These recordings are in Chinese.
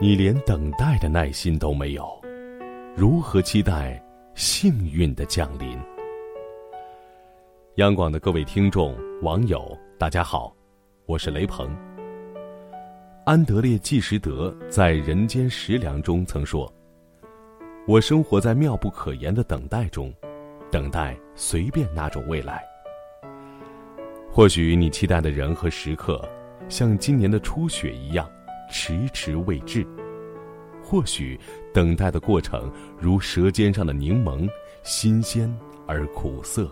你连等待的耐心都没有，如何期待幸运的降临？央广的各位听众、网友，大家好，我是雷鹏。安德烈·纪实德在《人间食粮》中曾说：“我生活在妙不可言的等待中，等待随便那种未来。或许你期待的人和时刻，像今年的初雪一样。”迟迟未至，或许等待的过程如舌尖上的柠檬，新鲜而苦涩。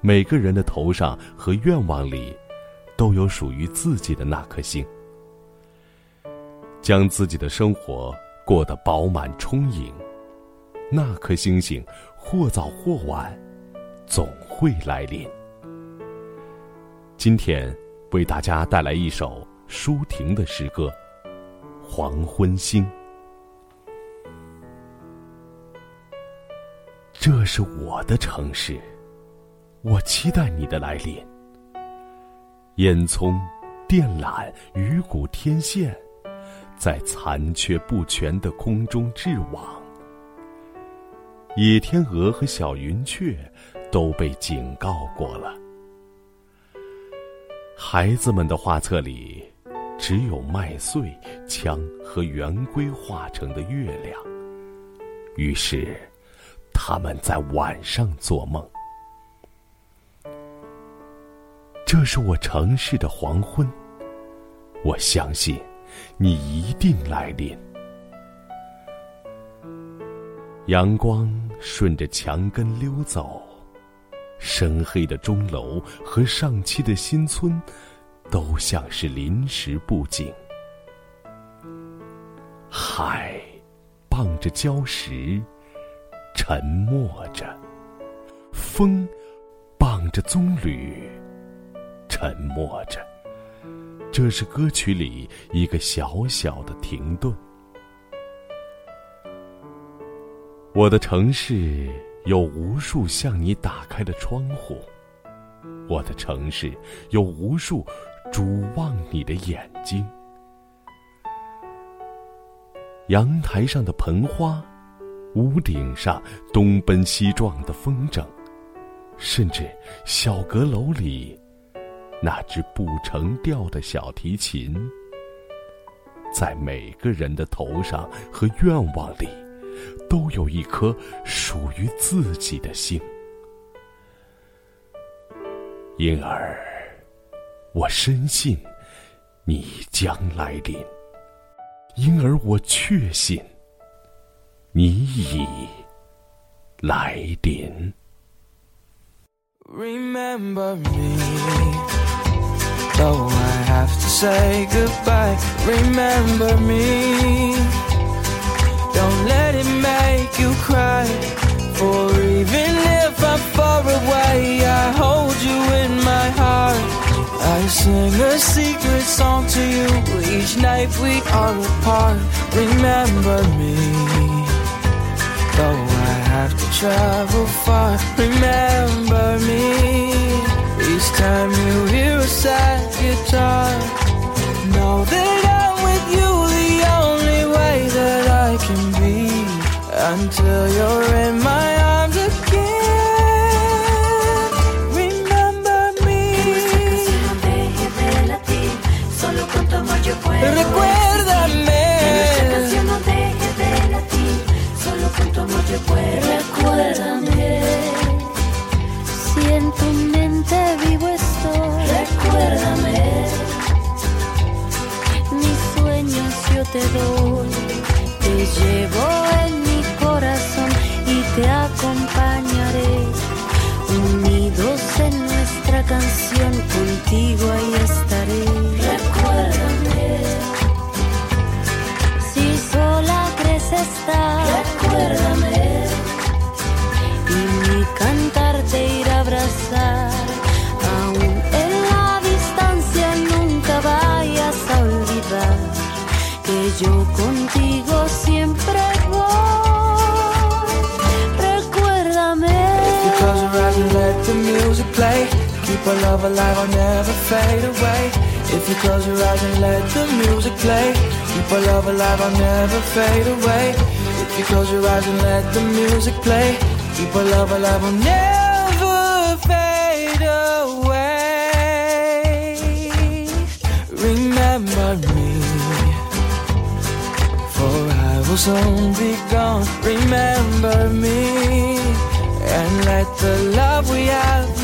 每个人的头上和愿望里，都有属于自己的那颗星。将自己的生活过得饱满充盈，那颗星星或早或晚，总会来临。今天为大家带来一首。舒婷的诗歌《黄昏星》，这是我的城市，我期待你的来临。烟囱、电缆、鱼骨天线，在残缺不全的空中织网。野天鹅和小云雀都被警告过了。孩子们的画册里。只有麦穗、枪和圆规画成的月亮。于是，他们在晚上做梦。这是我城市的黄昏。我相信，你一定来临。阳光顺着墙根溜走，深黑的钟楼和上漆的新村。都像是临时布景，海傍着礁石，沉默着；风傍着棕榈，沉默着。这是歌曲里一个小小的停顿。我的城市有无数向你打开的窗户，我的城市有无数。瞩望你的眼睛，阳台上的盆花，屋顶上东奔西撞的风筝，甚至小阁楼里那只不成调的小提琴，在每个人的头上和愿望里，都有一颗属于自己的心，因而。我深信，你将来临，因而我确信，你已来临。Remember me, though I have to say goodbye. Remember me, sing a secret song to you each night we are apart. Remember me, though I have to travel far. Remember me, te doy. Te llevo Our love alive, I'll never fade away. If you close your eyes and let the music play, keep our love alive, I'll never fade away. If you close your eyes and let the music play, keep our love alive, I'll never fade away. Remember me, for I will soon be gone. Remember me, and let the love we have